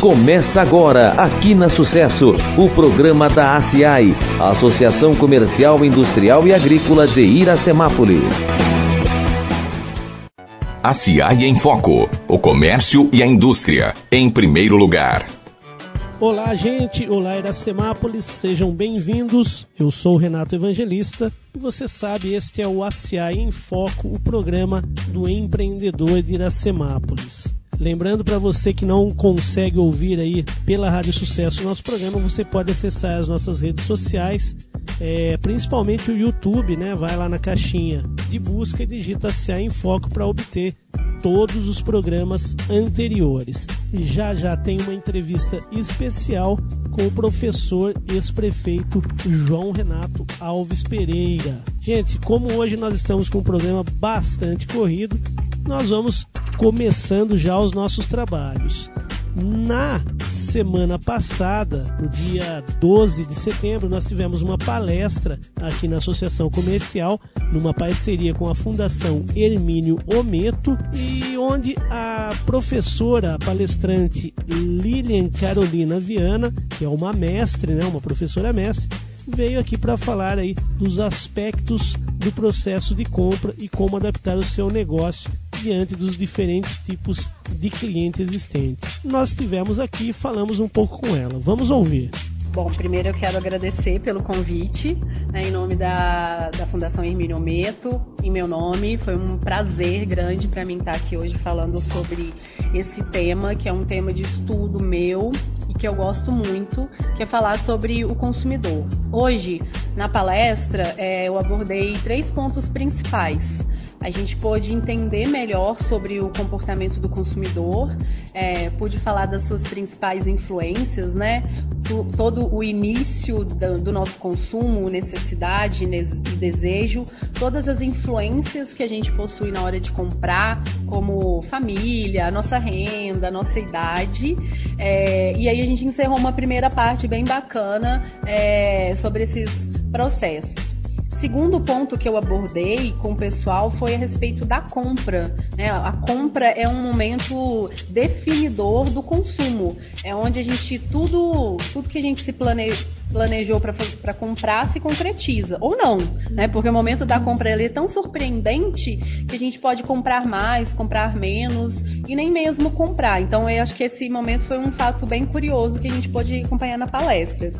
Começa agora, aqui na Sucesso, o programa da ACI, Associação Comercial, Industrial e Agrícola de Iracemápolis. ACI em Foco. O comércio e a indústria, em primeiro lugar. Olá, gente. Olá, Iracemápolis. Sejam bem-vindos. Eu sou o Renato Evangelista e você sabe, este é o ACI em Foco, o programa do empreendedor de Iracemápolis. Lembrando para você que não consegue ouvir aí pela Rádio Sucesso o nosso programa, você pode acessar as nossas redes sociais, é, principalmente o YouTube, né? Vai lá na caixinha de busca e digita CA em Foco para obter todos os programas anteriores. E já já tem uma entrevista especial com o professor ex-prefeito João Renato Alves Pereira. Gente, como hoje nós estamos com um programa bastante corrido, nós vamos começando já os nossos trabalhos. Na semana passada, no dia 12 de setembro, nós tivemos uma palestra aqui na Associação Comercial, numa parceria com a Fundação Hermínio Ometo, e onde a professora, a palestrante Lilian Carolina Viana, que é uma mestre, né, uma professora mestre, veio aqui para falar aí dos aspectos do processo de compra e como adaptar o seu negócio diante dos diferentes tipos de cliente existentes. Nós tivemos aqui e falamos um pouco com ela. Vamos ouvir. Bom, primeiro eu quero agradecer pelo convite, né, em nome da, da Fundação Hermínio Meto, em meu nome. Foi um prazer grande para mim estar aqui hoje falando sobre esse tema, que é um tema de estudo meu e que eu gosto muito, que é falar sobre o consumidor. Hoje, na palestra, é, eu abordei três pontos principais a gente pôde entender melhor sobre o comportamento do consumidor, é, pude falar das suas principais influências, né? todo o início do nosso consumo, necessidade e desejo, todas as influências que a gente possui na hora de comprar, como família, nossa renda, nossa idade. É, e aí a gente encerrou uma primeira parte bem bacana é, sobre esses processos. Segundo ponto que eu abordei com o pessoal foi a respeito da compra. Né? A compra é um momento definidor do consumo. É onde a gente tudo, tudo que a gente se planejou para comprar se concretiza ou não, né? Porque o momento da compra ele é tão surpreendente que a gente pode comprar mais, comprar menos e nem mesmo comprar. Então eu acho que esse momento foi um fato bem curioso que a gente pôde acompanhar na palestra.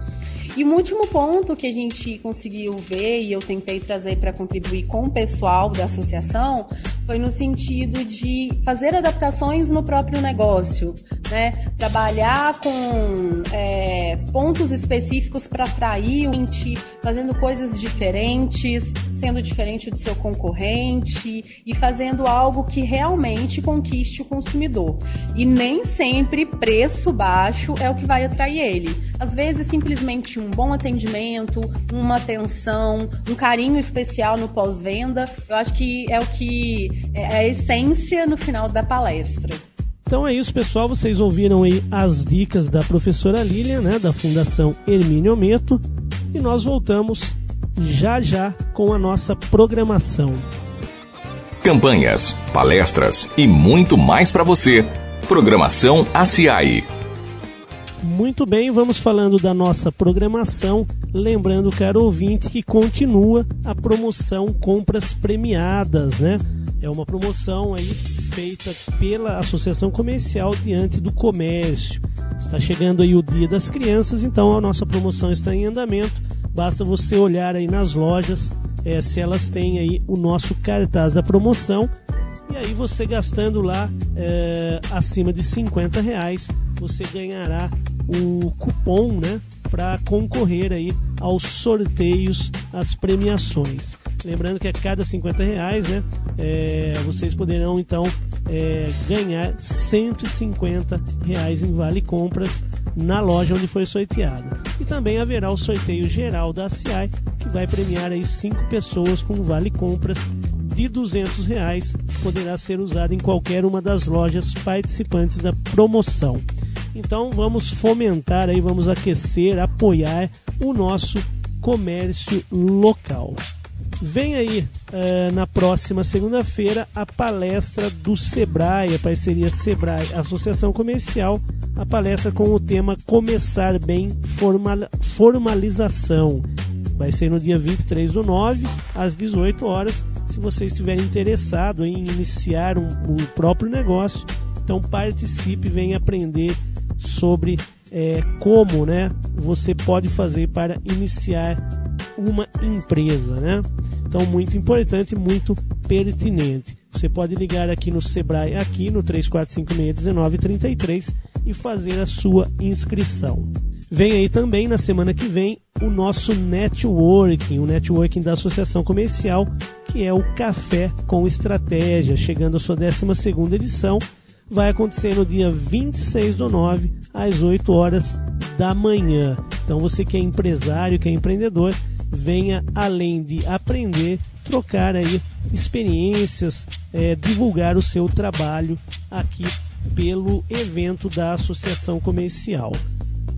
E um último ponto que a gente conseguiu ver e eu tentei trazer para contribuir com o pessoal da associação foi no sentido de fazer adaptações no próprio negócio, né? Trabalhar com é, pontos específicos para atrair o cliente, fazendo coisas diferentes, sendo diferente do seu concorrente e fazendo algo que realmente conquiste o consumidor. E nem sempre preço baixo é o que vai atrair ele. Às vezes, simplesmente um bom atendimento, uma atenção, um carinho especial no pós-venda, eu acho que é o que é, é a essência no final da palestra. Então é isso, pessoal. Vocês ouviram aí as dicas da professora Lilian, né, da Fundação Hermínio Meto, e nós voltamos já já com a nossa programação. Campanhas, palestras e muito mais para você. Programação ACI. Muito bem, vamos falando da nossa programação. Lembrando, caro ouvinte, que continua a promoção Compras Premiadas, né? É uma promoção aí feita pela Associação Comercial Diante do Comércio. Está chegando aí o Dia das Crianças, então a nossa promoção está em andamento. Basta você olhar aí nas lojas é, se elas têm aí o nosso cartaz da promoção. E aí você gastando lá é, acima de 50 reais, você ganhará o cupom, né? Para concorrer aí aos sorteios, às premiações. Lembrando que a cada 50 reais, né, é, vocês poderão então é, ganhar 150 reais em vale compras na loja onde foi sorteada. E também haverá o sorteio geral da CI, que vai premiar aí cinco pessoas com vale compras de 200 reais, que poderá ser usado em qualquer uma das lojas participantes da promoção. Então vamos fomentar aí, vamos aquecer, apoiar o nosso comércio local. Vem aí uh, na próxima segunda-feira a palestra do Sebrae, a parceria Sebrae Associação Comercial, a palestra com o tema Começar Bem formal, Formalização. Vai ser no dia 23 do 9, às 18 horas. Se você estiver interessado em iniciar um, o próprio negócio, então participe, venha aprender sobre é, como né, você pode fazer para iniciar uma empresa. Né? Então, muito importante, muito pertinente. Você pode ligar aqui no Sebrae, aqui no 3456-1933 e fazer a sua inscrição. Vem aí também na semana que vem o nosso networking, o networking da Associação Comercial, que é o Café com Estratégia, chegando à sua 12 edição. Vai acontecer no dia 26 do 9, às 8 horas da manhã. Então você que é empresário, que é empreendedor, venha além de aprender, trocar aí experiências, é, divulgar o seu trabalho aqui pelo evento da Associação Comercial.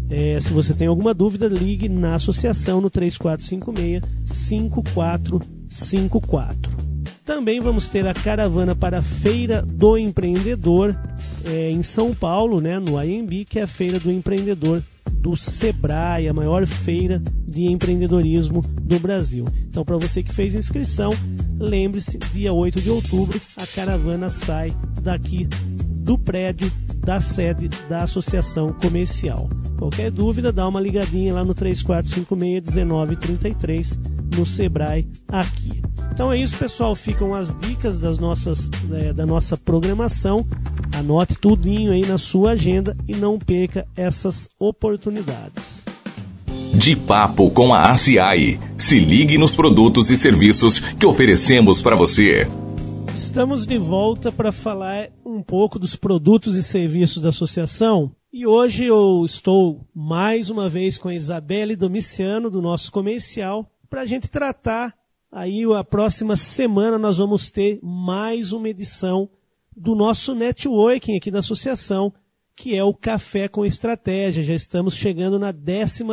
É, se você tem alguma dúvida, ligue na associação no 3456 5454. Também vamos ter a caravana para a Feira do Empreendedor é, em São Paulo, né, no IMB, que é a Feira do Empreendedor do Sebrae, a maior feira de empreendedorismo do Brasil. Então, para você que fez inscrição, lembre-se, dia 8 de outubro, a caravana sai daqui do prédio da sede da Associação Comercial. Qualquer dúvida, dá uma ligadinha lá no 3456-1933 no Sebrae aqui. Então é isso, pessoal. Ficam as dicas das nossas, é, da nossa programação. Anote tudinho aí na sua agenda e não perca essas oportunidades. De papo com a ACI. Se ligue nos produtos e serviços que oferecemos para você. Estamos de volta para falar um pouco dos produtos e serviços da associação. E hoje eu estou mais uma vez com a Isabelle Domiciano, do nosso comercial, para a gente tratar. Aí a próxima semana nós vamos ter mais uma edição do nosso networking aqui da associação, que é o Café com Estratégia. Já estamos chegando na 12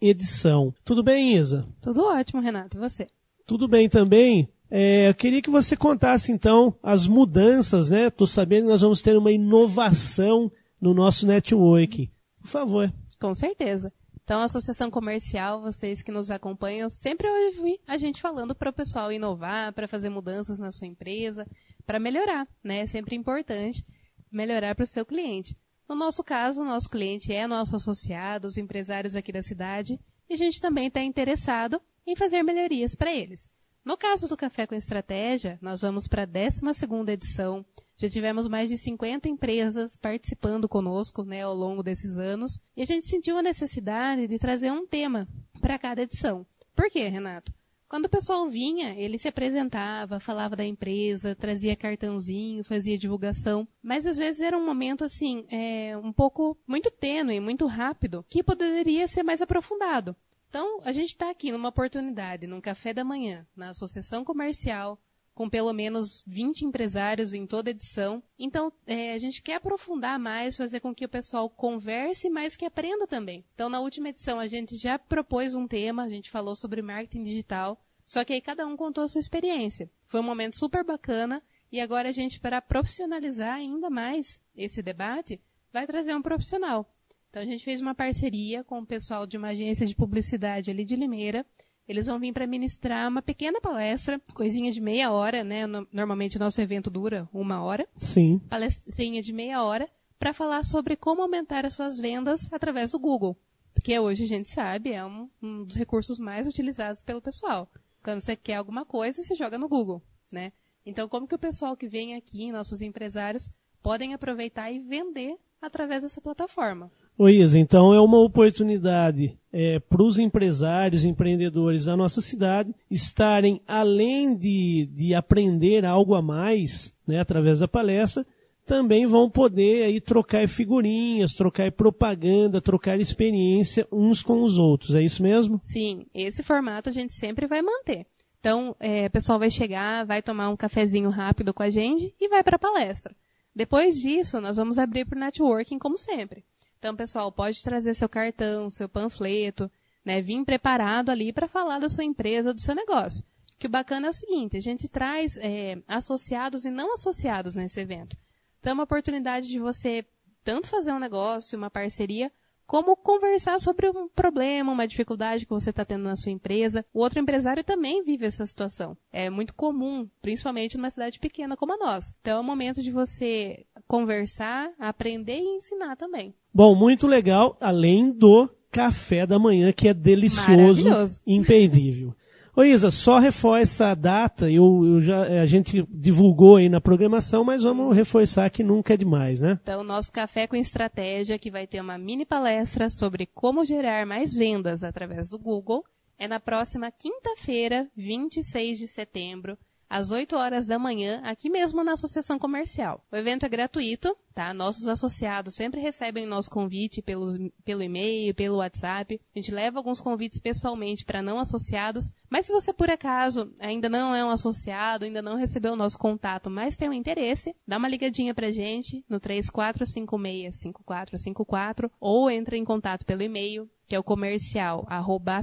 edição. Tudo bem, Isa? Tudo ótimo, Renato. E você? Tudo bem também. É, eu queria que você contasse então as mudanças, né? Estou sabendo que nós vamos ter uma inovação no nosso network. Por favor. Com certeza. Então, a Associação Comercial, vocês que nos acompanham, sempre ouvi a gente falando para o pessoal inovar, para fazer mudanças na sua empresa, para melhorar, né? É sempre importante melhorar para o seu cliente. No nosso caso, o nosso cliente é nosso associado, os empresários aqui da cidade, e a gente também está interessado em fazer melhorias para eles. No caso do Café com Estratégia, nós vamos para a 12 edição. Já tivemos mais de 50 empresas participando conosco né, ao longo desses anos. E a gente sentiu a necessidade de trazer um tema para cada edição. Por quê, Renato? Quando o pessoal vinha, ele se apresentava, falava da empresa, trazia cartãozinho, fazia divulgação, mas às vezes era um momento assim, é, um pouco muito tênue, muito rápido, que poderia ser mais aprofundado. Então, a gente está aqui numa oportunidade, num café da manhã, na associação comercial, com pelo menos 20 empresários em toda edição. Então, é, a gente quer aprofundar mais, fazer com que o pessoal converse, mas que aprenda também. Então, na última edição, a gente já propôs um tema, a gente falou sobre marketing digital, só que aí cada um contou a sua experiência. Foi um momento super bacana e agora a gente, para profissionalizar ainda mais esse debate, vai trazer um profissional. Então a gente fez uma parceria com o pessoal de uma agência de publicidade ali de Limeira. Eles vão vir para ministrar uma pequena palestra, coisinha de meia hora, né? Normalmente o nosso evento dura uma hora. Sim. Palestrinha de meia hora para falar sobre como aumentar as suas vendas através do Google, que hoje a gente sabe é um, um dos recursos mais utilizados pelo pessoal. Quando você quer alguma coisa, você joga no Google, né? Então, como que o pessoal que vem aqui, nossos empresários, podem aproveitar e vender através dessa plataforma? Ô Isa, então é uma oportunidade é, para os empresários, empreendedores da nossa cidade estarem, além de, de aprender algo a mais, né, através da palestra, também vão poder aí trocar figurinhas, trocar propaganda, trocar experiência uns com os outros. É isso mesmo? Sim, esse formato a gente sempre vai manter. Então, é, o pessoal vai chegar, vai tomar um cafezinho rápido com a gente e vai para a palestra. Depois disso, nós vamos abrir para o networking como sempre. Então, pessoal, pode trazer seu cartão, seu panfleto, né? Vir preparado ali para falar da sua empresa, do seu negócio. Que o bacana é o seguinte, a gente traz é, associados e não associados nesse evento. Então é uma oportunidade de você tanto fazer um negócio, uma parceria, como conversar sobre um problema, uma dificuldade que você está tendo na sua empresa. O outro empresário também vive essa situação. É muito comum, principalmente numa cidade pequena como a nossa. Então é o momento de você conversar, aprender e ensinar também. Bom, muito legal, além do café da manhã, que é delicioso, imperdível. Ô Isa, só reforça a data, eu, eu, já, a gente divulgou aí na programação, mas vamos reforçar que nunca é demais, né? Então, nosso Café com Estratégia, que vai ter uma mini palestra sobre como gerar mais vendas através do Google, é na próxima quinta-feira, 26 de setembro, às 8 horas da manhã, aqui mesmo na Associação Comercial. O evento é gratuito, tá? Nossos associados sempre recebem nosso convite pelos, pelo e-mail, pelo WhatsApp. A gente leva alguns convites pessoalmente para não associados. Mas se você, por acaso, ainda não é um associado, ainda não recebeu o nosso contato, mas tem um interesse, dá uma ligadinha pra gente no 3456-5454 ou entra em contato pelo e-mail que é o comercial arroba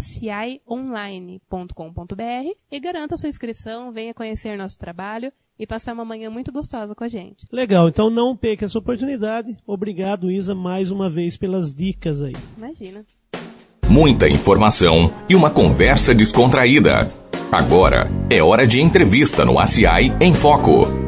e garanta sua inscrição, venha conhecer nosso trabalho e passar uma manhã muito gostosa com a gente. Legal, então não perca essa oportunidade. Obrigado, Isa, mais uma vez pelas dicas aí. Imagina. Muita informação e uma conversa descontraída. Agora é hora de entrevista no ACI em Foco.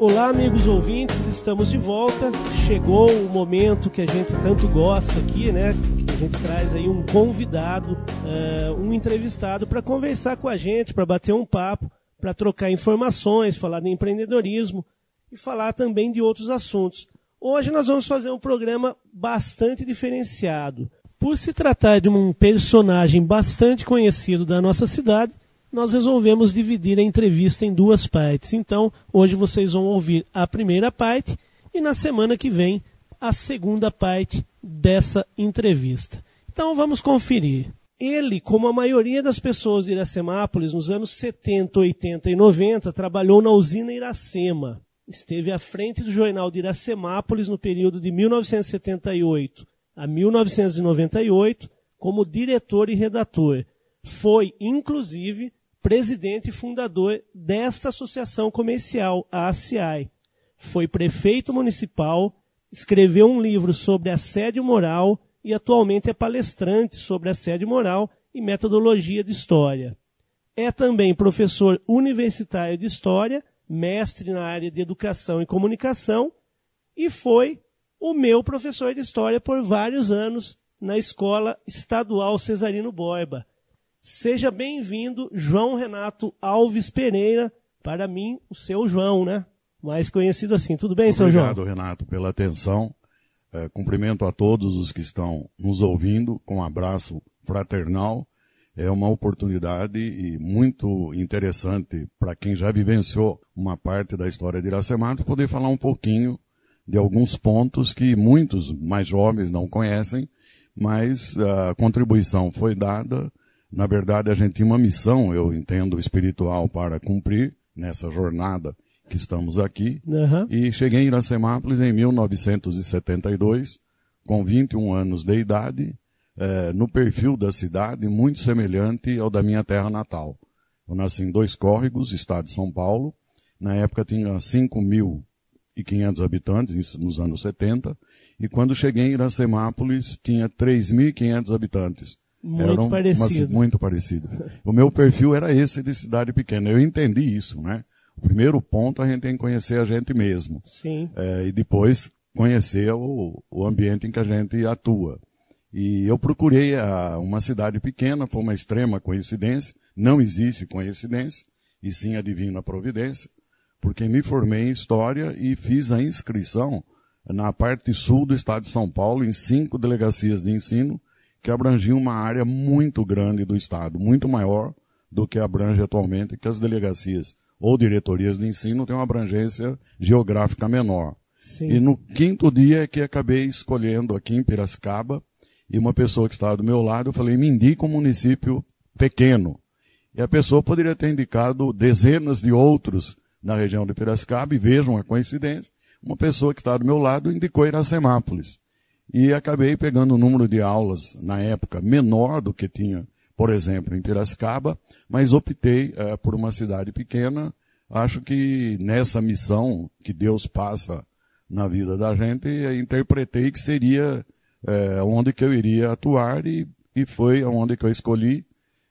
Olá, amigos ouvintes, estamos de volta. Chegou o momento que a gente tanto gosta aqui, né? Que a gente traz aí um convidado, uh, um entrevistado para conversar com a gente, para bater um papo, para trocar informações, falar de empreendedorismo e falar também de outros assuntos. Hoje nós vamos fazer um programa bastante diferenciado. Por se tratar de um personagem bastante conhecido da nossa cidade, nós resolvemos dividir a entrevista em duas partes. Então, hoje vocês vão ouvir a primeira parte e na semana que vem a segunda parte dessa entrevista. Então, vamos conferir. Ele, como a maioria das pessoas de Iracemápolis, nos anos 70, 80 e 90, trabalhou na usina Iracema. Esteve à frente do jornal de Iracemápolis no período de 1978 a 1998 como diretor e redator. Foi, inclusive, presidente e fundador desta associação comercial, a ACI. Foi prefeito municipal, escreveu um livro sobre assédio moral e atualmente é palestrante sobre assédio moral e metodologia de história. É também professor universitário de história, mestre na área de educação e comunicação e foi o meu professor de história por vários anos na Escola Estadual Cesarino Borba, Seja bem-vindo, João Renato Alves Pereira, para mim, o seu João, né? Mais conhecido assim. Tudo bem, seu João? Obrigado, Renato, pela atenção. É, cumprimento a todos os que estão nos ouvindo com um abraço fraternal. É uma oportunidade e muito interessante para quem já vivenciou uma parte da história de Iracemato poder falar um pouquinho de alguns pontos que muitos mais jovens não conhecem, mas a contribuição foi dada na verdade, a gente tinha uma missão, eu entendo, espiritual para cumprir nessa jornada que estamos aqui. Uhum. E cheguei em Iracemápolis em 1972, com 21 anos de idade, é, no perfil da cidade muito semelhante ao da minha terra natal. Eu nasci em Dois Córregos, estado de São Paulo. Na época tinha 5.500 habitantes, nos anos 70. E quando cheguei em Iracemápolis, tinha 3.500 habitantes. Muito um, parecido. muito parecido. O meu perfil era esse de cidade pequena. Eu entendi isso, né? O primeiro ponto a gente tem que conhecer a gente mesmo. Sim. É, e depois conhecer o, o ambiente em que a gente atua. E eu procurei a, uma cidade pequena, foi uma extrema coincidência. Não existe coincidência, e sim a divina providência, porque me formei em História e fiz a inscrição na parte sul do estado de São Paulo, em cinco delegacias de ensino, que abrangia uma área muito grande do Estado, muito maior do que abrange atualmente, que as delegacias ou diretorias de ensino têm uma abrangência geográfica menor. Sim. E no quinto dia é que acabei escolhendo aqui em Piracicaba, e uma pessoa que estava do meu lado, eu falei, me indica um município pequeno. E a pessoa poderia ter indicado dezenas de outros na região de Piracicaba, e vejam a coincidência, uma pessoa que está do meu lado indicou Iracemápolis. E acabei pegando um número de aulas, na época, menor do que tinha por exemplo, em Piracicaba, mas optei uh, por uma cidade pequena. Acho que nessa missão que Deus passa na vida da gente, interpretei que seria uh, onde que eu iria atuar e, e foi onde que eu escolhi.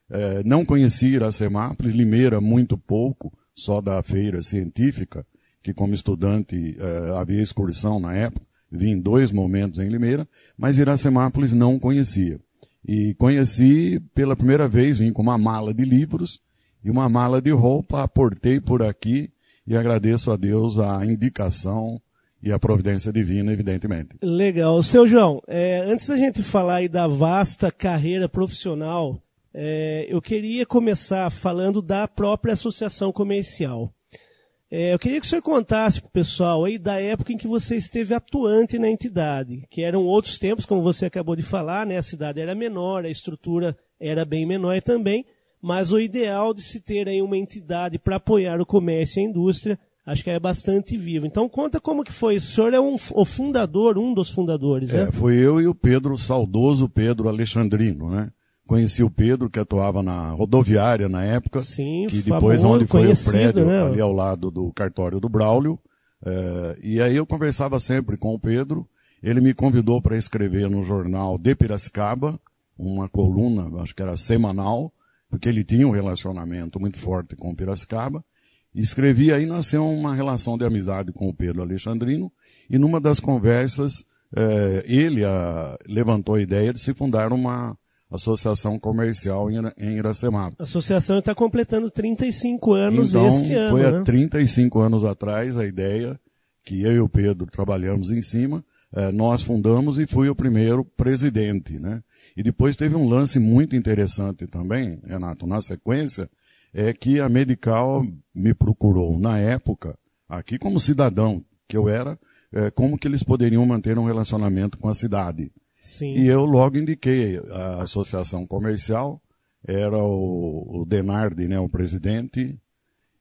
Uh, não conhecia Iracemápolis, Limeira muito pouco, só da feira científica, que como estudante havia excursão na época, vim em dois momentos em Limeira, mas Iracemápolis não conhecia. E conheci pela primeira vez, vim com uma mala de livros e uma mala de roupa, aportei por aqui e agradeço a Deus a indicação e a providência divina, evidentemente. Legal. Seu João, é, antes da gente falar aí da vasta carreira profissional, é, eu queria começar falando da própria associação comercial. É, eu queria que o senhor contasse para o pessoal aí da época em que você esteve atuante na entidade, que eram outros tempos, como você acabou de falar, né? A cidade era menor, a estrutura era bem menor também, mas o ideal de se ter aí uma entidade para apoiar o comércio e a indústria, acho que é bastante vivo. Então conta como que foi. O senhor é um, o fundador, um dos fundadores, é, né? Foi eu e o Pedro, o saudoso Pedro Alexandrino, né? Conheci o Pedro, que atuava na rodoviária na época. Sim, que depois onde foi o prédio, né? ali ao lado do cartório do Braulio. É, e aí eu conversava sempre com o Pedro. Ele me convidou para escrever no jornal de Piracicaba, uma coluna, acho que era semanal, porque ele tinha um relacionamento muito forte com Piracicaba. E escrevi aí nasceu uma relação de amizade com o Pedro Alexandrino. E numa das conversas, é, ele a, ah, levantou a ideia de se fundar uma associação comercial em Iracemapa. A associação está completando 35 anos então, este ano. Foi né? há 35 anos atrás a ideia que eu e o Pedro trabalhamos em cima, eh, nós fundamos e fui o primeiro presidente, né? E depois teve um lance muito interessante também, Renato, na sequência, é que a Medical me procurou na época, aqui como cidadão que eu era, eh, como que eles poderiam manter um relacionamento com a cidade. Sim. E eu logo indiquei a associação comercial, era o, o Denardi, né, o presidente,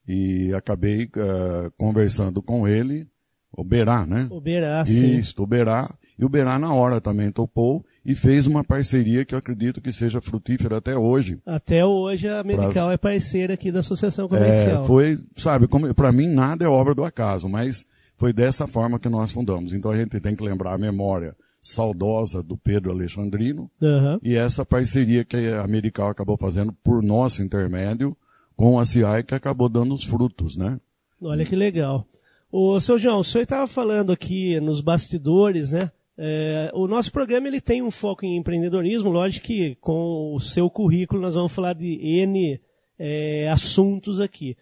e acabei uh, conversando com ele, o Berá, né? O Berá, sim. Isso, o Berá. E o Berá na hora também topou e fez uma parceria que eu acredito que seja frutífera até hoje. Até hoje a Medical pra... é parceira aqui da Associação Comercial. É, foi, sabe, para mim nada é obra do acaso, mas foi dessa forma que nós fundamos. Então a gente tem que lembrar a memória saudosa do Pedro Alexandrino uhum. e essa parceria que a Medical acabou fazendo por nosso intermédio com a CI que acabou dando os frutos, né? Olha que legal. O seu João, o senhor estava falando aqui nos bastidores, né? É, o nosso programa ele tem um foco em empreendedorismo, lógico que com o seu currículo nós vamos falar de N é, assuntos aqui.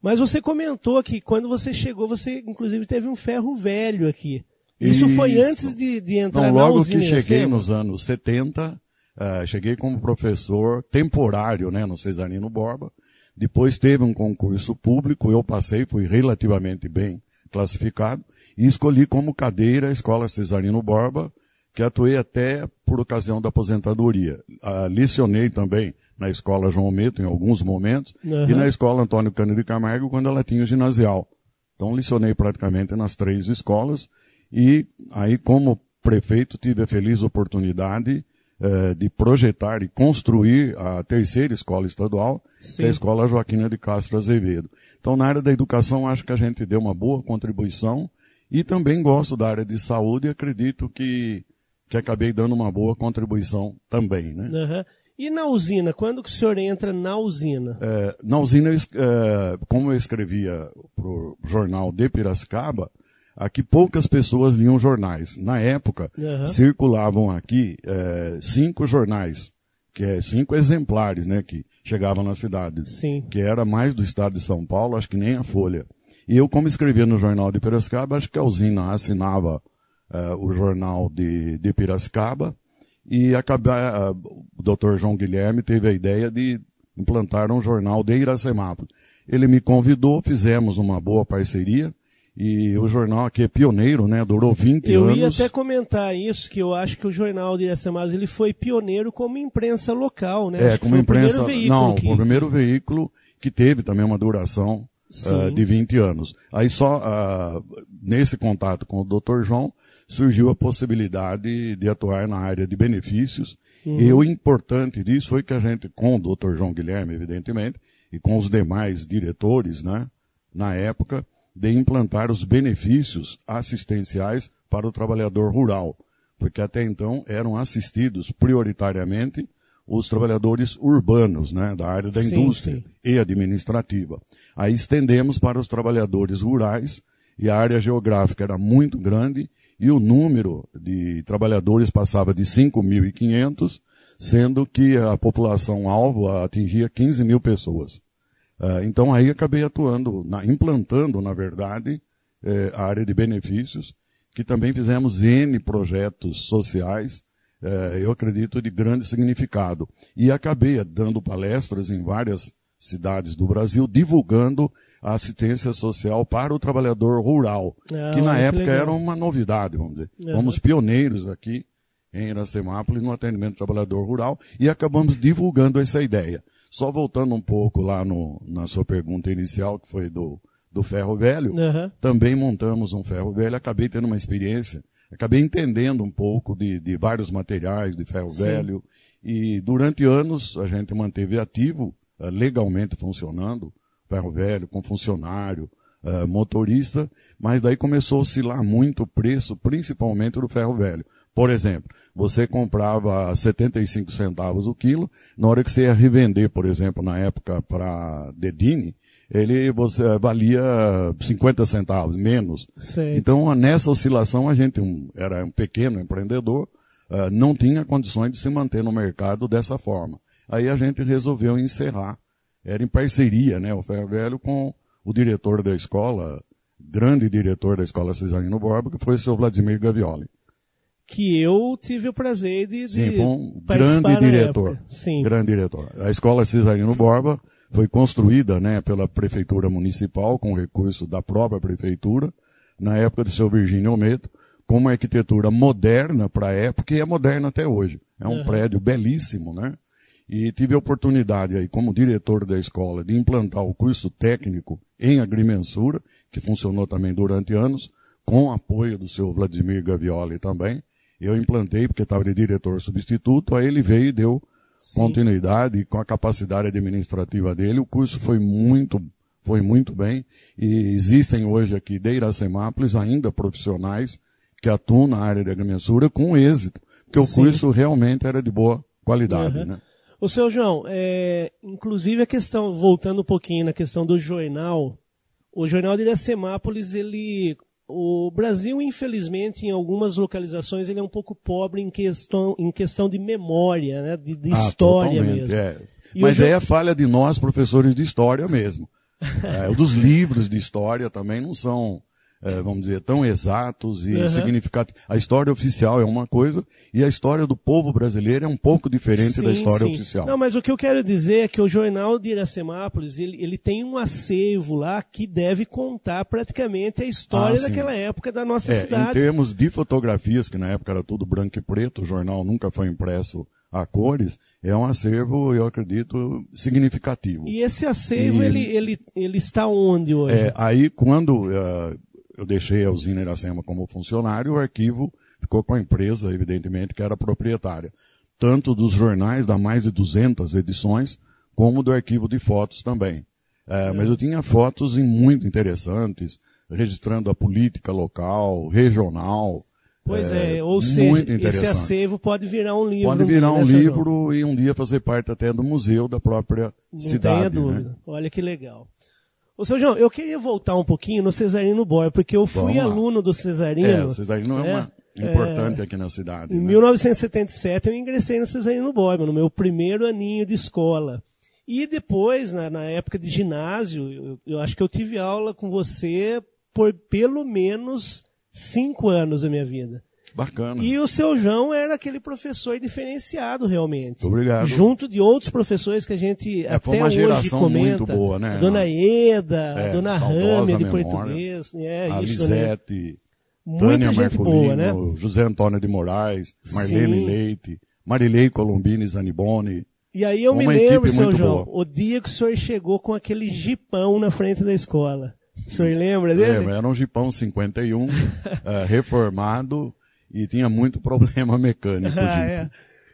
Mas você comentou que quando você chegou, você inclusive teve um ferro velho aqui. Isso, Isso. foi antes de, de entrar então, na logo usina que cheguei nos anos 70, uh, eh, cheguei como professor temporário, né, no Cesarino Borba. Depois teve um concurso público, eu passei, fui relativamente bem classificado e escolhi como cadeira a Escola Cesarino Borba, que atuei até por ocasião da aposentadoria. Uh, licionei também na Escola João Meto em alguns momentos uhum. e na Escola Antônio Cândido de Camargo quando ela tinha o ginasial. Então licionei praticamente nas três escolas e aí, como prefeito, tive a feliz oportunidade eh, de projetar e construir a terceira escola estadual, Sim. que é a Escola Joaquina de Castro Azevedo. Então, na área da educação, acho que a gente deu uma boa contribuição e também gosto da área de saúde e acredito que, que acabei dando uma boa contribuição também, né? Uhum. E na usina, quando que o senhor entra na usina? É, na usina, é, como eu escrevia para o jornal de Piracicaba, Aqui poucas pessoas liam jornais. Na época, uhum. circulavam aqui é, cinco jornais, que é cinco exemplares, né, que chegavam na cidade. Sim. Que era mais do estado de São Paulo, acho que nem a Folha. E eu, como escrevia no jornal de Piracicaba, acho que a usina assinava uh, o jornal de, de Piracicaba e acaba, uh, o doutor João Guilherme teve a ideia de implantar um jornal de Iracemápolis. Ele me convidou, fizemos uma boa parceria e o jornal aqui é pioneiro, né? Durou 20 eu anos. Eu ia até comentar isso, que eu acho que o jornal de Iracemás, ele foi pioneiro como imprensa local, né? É, acho como imprensa. O não, que... o primeiro veículo que teve também uma duração uh, de 20 anos. Aí só uh, nesse contato com o Dr. João surgiu a possibilidade de atuar na área de benefícios Uhum. E o importante disso foi que a gente, com o Dr. João Guilherme, evidentemente, e com os demais diretores, né, na época, de implantar os benefícios assistenciais para o trabalhador rural, porque até então eram assistidos prioritariamente os trabalhadores urbanos, né, da área da sim, indústria sim. e administrativa. Aí estendemos para os trabalhadores rurais e a área geográfica era muito grande e o número de trabalhadores passava de 5.500, sendo que a população alvo atingia 15 mil pessoas. Uh, então aí acabei atuando, na, implantando, na verdade, eh, a área de benefícios, que também fizemos N projetos sociais, eh, eu acredito, de grande significado. E acabei dando palestras em várias cidades do Brasil, divulgando a assistência social para o trabalhador rural, ah, que na época que era uma novidade, vamos dizer. Uhum. Fomos pioneiros aqui em Iracemápolis no atendimento do trabalhador rural e acabamos divulgando essa ideia. Só voltando um pouco lá no, na sua pergunta inicial, que foi do, do ferro velho, uhum. também montamos um ferro velho, acabei tendo uma experiência, acabei entendendo um pouco de, de vários materiais de ferro Sim. velho, e durante anos a gente manteve ativo, uh, legalmente funcionando, ferro velho, com funcionário, uh, motorista, mas daí começou a oscilar muito o preço, principalmente do ferro velho. Por exemplo, você comprava 75 centavos o quilo, na hora que você ia revender, por exemplo, na época para Dedini, ele você, valia 50 centavos, menos. Sei. Então, nessa oscilação, a gente um, era um pequeno empreendedor, uh, não tinha condições de se manter no mercado dessa forma. Aí a gente resolveu encerrar. Era em parceria, né, o Ferro Velho, com o diretor da escola, grande diretor da escola Cesarino Borba, que foi o seu Vladimir Gavioli que eu tive o prazer de, de Sim, foi um grande diretor. Sim. Grande diretor. A escola Cesarino Borba foi construída, né, pela prefeitura municipal com recurso da própria prefeitura na época do seu Virgínio Ometo, com uma arquitetura moderna para a época e é moderna até hoje. É um uhum. prédio belíssimo, né? E tive a oportunidade aí, como diretor da escola, de implantar o curso técnico em agrimensura, que funcionou também durante anos, com apoio do seu Vladimir Gavioli também. Eu implantei porque estava de diretor substituto, aí ele veio e deu Sim. continuidade com a capacidade administrativa dele. O curso foi muito, foi muito bem e existem hoje aqui de Iracemápolis ainda profissionais que atuam na área de agrimensura com êxito, porque Sim. o curso realmente era de boa qualidade, uhum. né? O seu João, é, inclusive a questão, voltando um pouquinho na questão do jornal, o jornal de Iracemápolis, ele o Brasil, infelizmente, em algumas localizações, ele é um pouco pobre em questão, em questão de memória, né? de, de ah, história mesmo. É. Mas é a falha de nós, professores de história mesmo. é, dos livros de história também não são é, vamos dizer, tão exatos e uhum. significativos. A história oficial é uma coisa e a história do povo brasileiro é um pouco diferente sim, da história sim. oficial. Não, mas o que eu quero dizer é que o jornal de Iracemápolis, ele, ele tem um acervo lá que deve contar praticamente a história ah, daquela época da nossa é, cidade. Em termos de fotografias, que na época era tudo branco e preto, o jornal nunca foi impresso a cores, é um acervo, eu acredito, significativo. E esse acervo, e, ele, ele, ele está onde hoje? É, aí, quando uh, eu deixei a usina Iracema como funcionário, o arquivo ficou com a empresa, evidentemente, que era proprietária. Tanto dos jornais, da mais de 200 edições, como do arquivo de fotos também. É, mas eu tinha fotos muito interessantes, registrando a política local, regional. Pois é, é ou seja, esse acervo pode virar um livro. Pode virar um livro e um dia fazer parte até do museu da própria Não cidade. Tenha dúvida. Né? Olha que legal. Ô, seu João, eu queria voltar um pouquinho no Cesarino Boy, porque eu fui aluno do Cesarino. É, o Cesarino é, uma é, importante é, aqui na cidade. Em né? 1977 eu ingressei no Cesarino Boy, no meu primeiro aninho de escola. E depois, na, na época de ginásio, eu, eu, acho que eu tive aula com você por pelo menos cinco anos da minha vida. Bacana. E o seu João era aquele professor diferenciado realmente. Obrigado. Junto de outros professores que a gente é, até hoje comenta. muito boa, né? Dona Eda, é, dona Rame de memória, português. É, a isso, né? Lisete, né? Tânia gente boa, né? José Antônio de Moraes, Marlene Sim. Leite, Marilei Colombini Zaniboni. E aí eu Uma me lembro, seu João, boa. o dia que o senhor chegou com aquele jipão na frente da escola. O senhor lembra dele? Lembro, era um jipão 51, uh, eh, reformado, e tinha muito problema mecânico. Ah, é.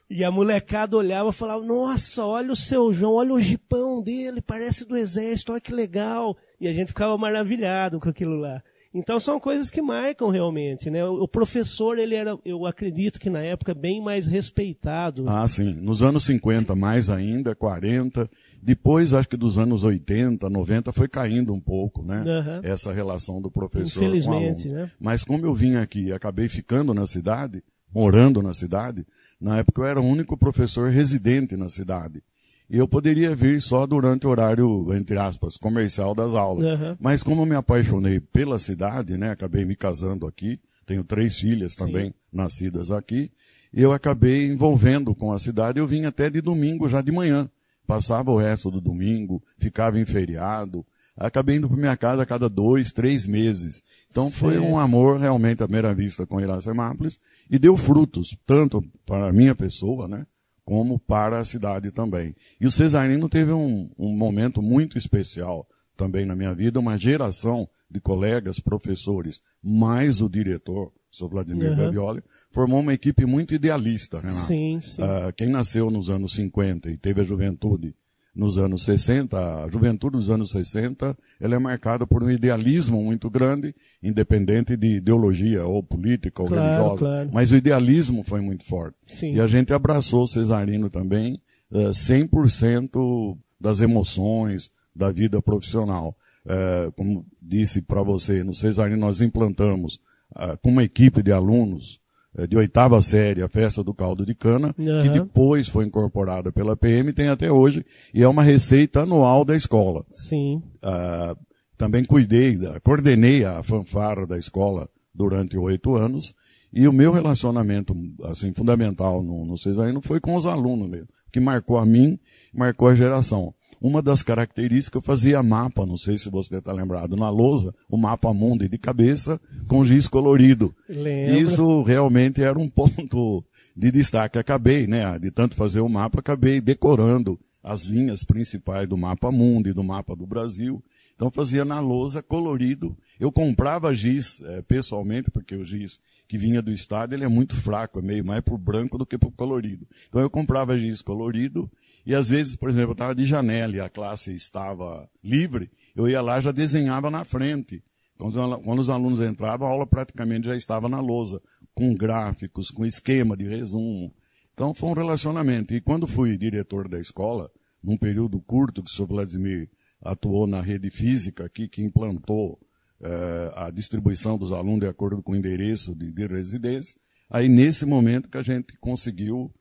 E a molecada olhava e falava, nossa, olha o seu João, olha o jipão dele, parece do exército, olha que legal. E a gente ficava maravilhado com aquilo lá. Então são coisas que marcam realmente, né? O professor, ele era, eu acredito que na época, bem mais respeitado. Ah, sim. Nos anos 50, mais ainda, 40. Depois, acho que dos anos 80, 90, foi caindo um pouco, né? Uhum. Essa relação do professor Infelizmente, com o aluno. né? Mas como eu vim aqui e acabei ficando na cidade, morando na cidade, na época eu era o único professor residente na cidade. E eu poderia vir só durante o horário, entre aspas, comercial das aulas. Uhum. Mas como eu me apaixonei pela cidade, né, acabei me casando aqui, tenho três filhas também nascidas aqui, e eu acabei envolvendo com a cidade, eu vim até de domingo já de manhã. Passava o resto do domingo, ficava em feriado, acabei indo para minha casa a cada dois, três meses. Então foi Certo. um amor realmente à primeira vista com Iracemápolis e deu frutos, tanto para a minha pessoa, né, como para a cidade também. E o Cesarino teve um, um momento muito especial também na minha vida, uma geração de colegas, professores, mais o diretor, o Sr. Vladimir Uhum. Gavioli, formou uma equipe muito idealista, né, Renato? Sim, sim. Ah, quem nasceu nos anos 50 e teve a juventude nos anos 60, a juventude dos anos 60, ela é marcada por um idealismo muito grande, independente de ideologia ou política ou Claro, religiosa. claro. Mas o idealismo foi muito forte. Sim. E a gente abraçou o Cesarino também, eh, 100% das emoções da vida profissional. Eh, como disse para você, no Cesarino nós implantamos ah, com uma equipe de alunos eh, de oitava série a festa do caldo de cana, que Aham. depois foi incorporada pela PM, tem até hoje, e é uma receita anual da escola. Sim. Ah, também cuidei, da, coordenei a fanfarra da escola durante oito anos, e o meu relacionamento, assim, fundamental no, no Cesarino foi com os alunos mesmo, que marcou a mim, marcou a geração. Uma das características, eu fazia mapa, não sei se você está lembrado, na lousa, o mapa mundo de cabeça, com giz colorido. Lembro. Isso realmente era um ponto de destaque. Acabei, né, de tanto fazer o mapa, acabei decorando as linhas principais do mapa mundo e do mapa do Brasil. Então fazia na lousa colorido. Eu comprava giz eh, pessoalmente, porque o giz que vinha do estado ele é muito fraco, é meio mais pro branco do que pro colorido. Então eu comprava giz colorido e às vezes, por exemplo, eu estava de janela e a classe estava livre, eu ia lá já desenhava na frente. Então, quando os alunos entravam, a aula praticamente já estava na lousa, com gráficos, com esquema de resumo. Então foi um relacionamento. E quando fui diretor da escola, num período curto que o Sr. Vladimir atuou na rede física aqui, que implantou eh, a distribuição dos alunos de acordo com o endereço de, de residência, aí nesse momento que a gente conseguiu,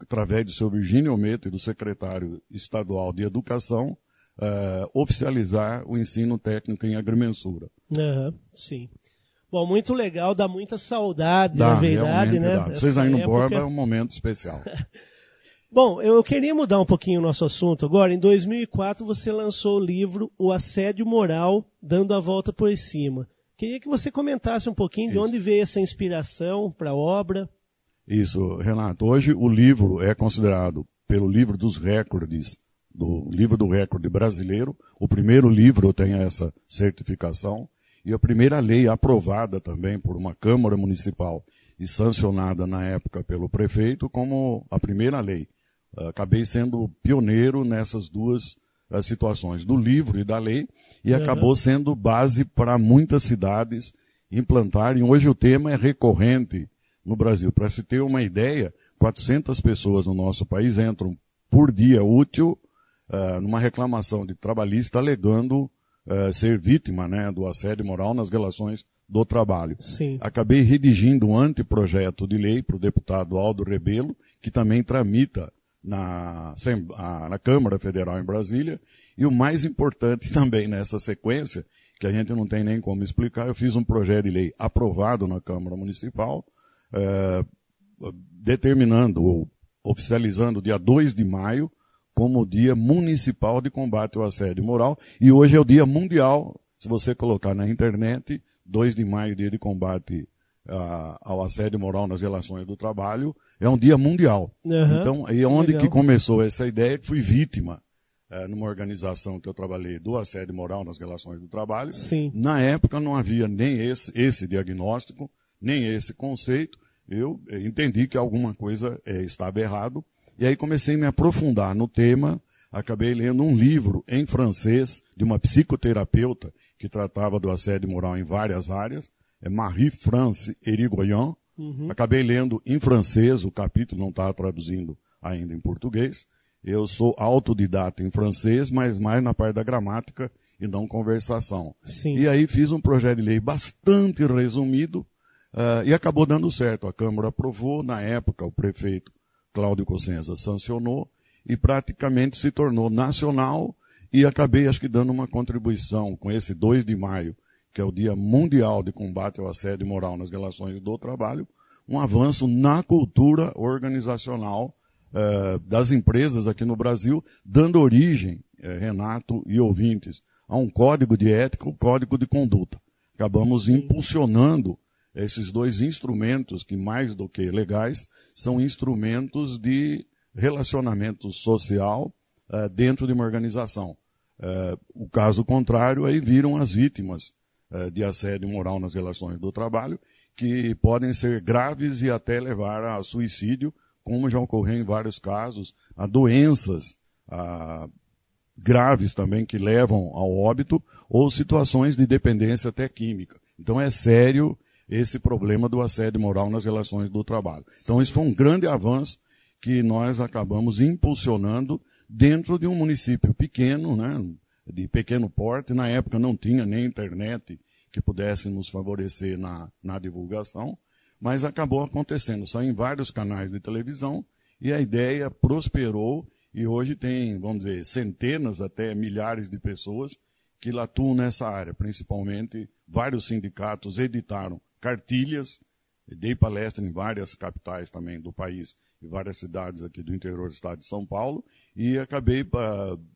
através do seu Virgínio Ometo e do secretário estadual de Educação, eh, oficializar o ensino técnico em agrimensura. Aham, sim. Bom, muito legal, dá muita saudade, Dá, na verdade, né? dá. Vocês aí no época- Borba é um momento especial. Bom, eu queria mudar um pouquinho o nosso assunto agora. Em 2004, você lançou o livro O Assédio Moral, Dando a Volta por Cima. Queria que você comentasse um pouquinho de Isso. onde veio essa inspiração para a obra. Isso, Renato. Hoje o livro é considerado pelo livro dos recordes, do livro do recorde brasileiro. O primeiro livro tem essa certificação e a primeira lei aprovada também por uma Câmara Municipal e sancionada na época pelo prefeito como a primeira lei. Acabei sendo pioneiro nessas duas eh, situações, do livro e da lei, e Uhum. acabou sendo base para muitas cidades implantarem. Hoje o tema é recorrente no Brasil. Para se ter uma ideia, 400 pessoas no nosso país entram por dia útil eh, numa reclamação de trabalhista alegando eh, ser vítima né, do assédio moral nas relações do trabalho. Sim. Acabei redigindo um anteprojeto de lei para o deputado Aldo Rebelo, que também tramita na, na Câmara Federal em Brasília. E o mais importante também nessa sequência, que a gente não tem nem como explicar, eu fiz um projeto de lei aprovado na Câmara Municipal, eh, determinando ou oficializando o dia 2 de maio como o Dia Municipal de Combate ao Assédio Moral. E hoje é o Dia Mundial, se você colocar na internet, 2 de maio, Dia de Combate ah, ao Assédio Moral nas Relações do Trabalho, é um dia mundial. Aham, Então, é onde legal. que começou essa ideia, que fui vítima eh, numa organização que eu trabalhei do assédio moral nas relações do trabalho. Sim. Na época não havia nem esse, esse diagnóstico, nem esse conceito. eu entendi que alguma coisa é, estava errado, e aí comecei a me aprofundar no tema, acabei lendo um livro em francês de uma psicoterapeuta que tratava do assédio moral em várias áreas, é Marie-France Erigoyen. Uhum. Acabei lendo em francês, o capítulo não está traduzindo ainda em português. Eu sou autodidata em francês, mas mais na parte da gramática e não conversação. Sim. E aí fiz um projeto de lei bastante resumido uh, e acabou dando certo. A Câmara aprovou, na época o prefeito Cláudio Cossenza sancionou e praticamente se tornou nacional e acabei acho que dando uma contribuição com esse 2 de maio, que é o Dia Mundial de Combate ao Assédio Moral nas Relações do Trabalho, um avanço na cultura organizacional uh, das empresas aqui no Brasil, dando origem, uh, Renato e ouvintes, a um código de ética, um código de conduta. Acabamos impulsionando esses dois instrumentos que, mais do que legais, são instrumentos de relacionamento social uh, dentro de uma organização. Uh, o caso contrário, aí viram as vítimas uh, de assédio moral nas relações do trabalho, que podem ser graves e até levar a suicídio, como já ocorreu em vários casos, a doenças graves também que levam ao óbito, ou situações de dependência até química. Então é sério esse problema do assédio moral nas relações do trabalho. Então isso foi um grande avanço que nós acabamos impulsionando dentro de um município pequeno, né, de pequeno porte. Na época não tinha nem internet que pudesse nos favorecer na, na divulgação, mas acabou acontecendo só em vários canais de televisão e a ideia prosperou e hoje tem, vamos dizer, centenas até milhares de pessoas que atuam nessa área, principalmente vários sindicatos editaram cartilhas, dei palestra em várias capitais também do país e várias cidades aqui do interior do estado de São Paulo e acabei uh,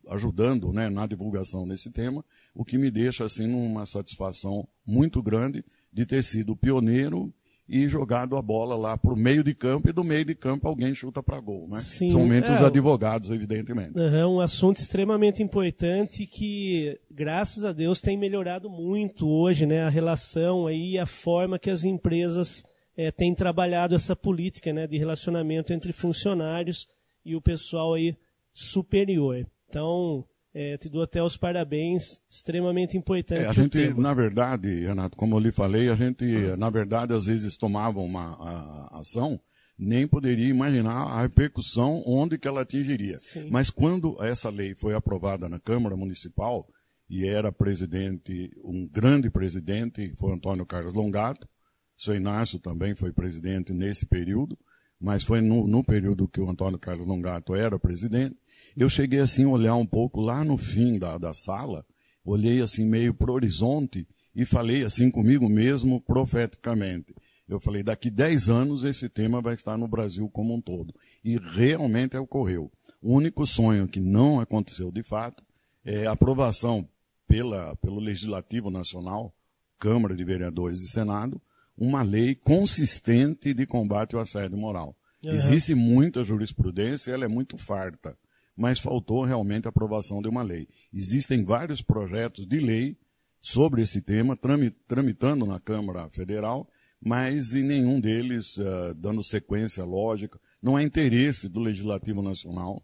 ajudando né, na divulgação desse tema, o que me deixa assim numa satisfação muito grande de ter sido pioneiro e jogado a bola lá para o meio de campo e do meio de campo alguém chuta para gol, né? Sim, Somente é, os advogados, evidentemente. É um assunto extremamente importante que, graças a Deus, tem melhorado muito hoje, né? A relação aí, a forma que as empresas é, têm trabalhado essa política, né? De relacionamento entre funcionários e o pessoal aí superior. Então, é, te dou até os parabéns, extremamente importante. É, a gente, na verdade, Renato, como eu lhe falei, a gente, na verdade, às vezes tomava uma a, ação, nem poderia imaginar a repercussão onde que ela atingiria. Sim. Mas quando essa lei foi aprovada na Câmara Municipal, e era presidente, um grande presidente, foi Antônio Carlos Longato, seu Inácio também foi presidente nesse período, mas foi no, no período que o Antônio Carlos Longato era presidente, eu cheguei assim a olhar um pouco lá no fim da, da sala, olhei assim meio pro horizonte e falei assim comigo mesmo profeticamente. Eu falei, daqui 10 anos esse tema vai estar no Brasil como um todo. E realmente ocorreu. O único sonho que não aconteceu de fato é a aprovação pela, pelo Legislativo Nacional, Câmara de Vereadores e Senado, uma lei consistente de combate ao assédio moral. Uhum. Existe muita jurisprudência, ela é muito farta mas faltou realmente a aprovação de uma lei. Existem vários projetos de lei sobre esse tema, tramitando na Câmara Federal, mas em nenhum deles uh, dando sequência lógica. Não há interesse do Legislativo Nacional,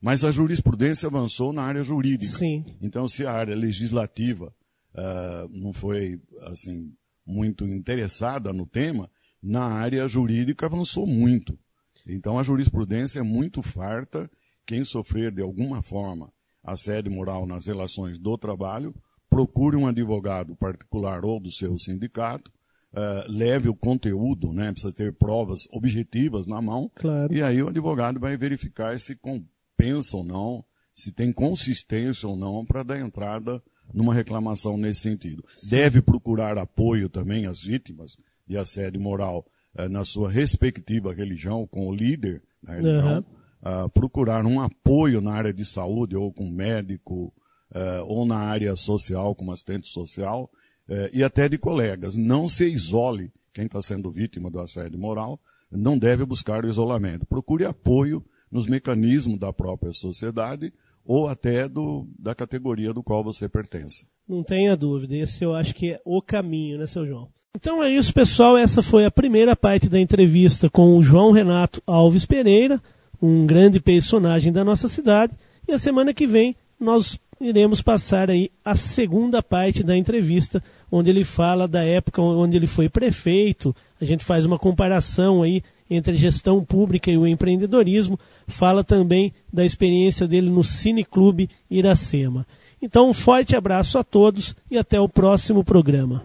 mas a jurisprudência avançou na área jurídica. Sim. Então, se a área legislativa uh, não foi assim muito interessada no tema, na área jurídica avançou muito. Então, a jurisprudência é muito farta quem sofrer de alguma forma assédio moral nas relações do trabalho, procure um advogado particular ou do seu sindicato, uh, leve o conteúdo, né, precisa ter provas objetivas na mão, claro. e aí o advogado vai verificar se compensa ou não, se tem consistência ou não para dar entrada numa reclamação nesse sentido. Sim. Deve procurar apoio também às vítimas de assédio moral uh, na sua respectiva religião, com o líder da religião, uhum uh, procurar um apoio na área de saúde, ou com médico, uh, ou na área social, como assistente social, uh, e até de colegas. Não se isole quem está sendo vítima do assédio moral, não deve buscar o isolamento. Procure apoio nos mecanismos da própria sociedade ou até do, da categoria do qual você pertence. Não tenha dúvida, esse eu acho que é o caminho, né, seu João? Então é isso, pessoal. Essa foi a primeira parte da entrevista com o João Renato Alves Pereira, um grande personagem da nossa cidade. E a semana que vem nós iremos passar aí a segunda parte da entrevista, onde ele fala da época onde ele foi prefeito. A gente faz uma comparação aí entre gestão pública e o empreendedorismo. Fala também da experiência dele no Cineclube Iracema. Então, um forte abraço a todos e até o próximo programa.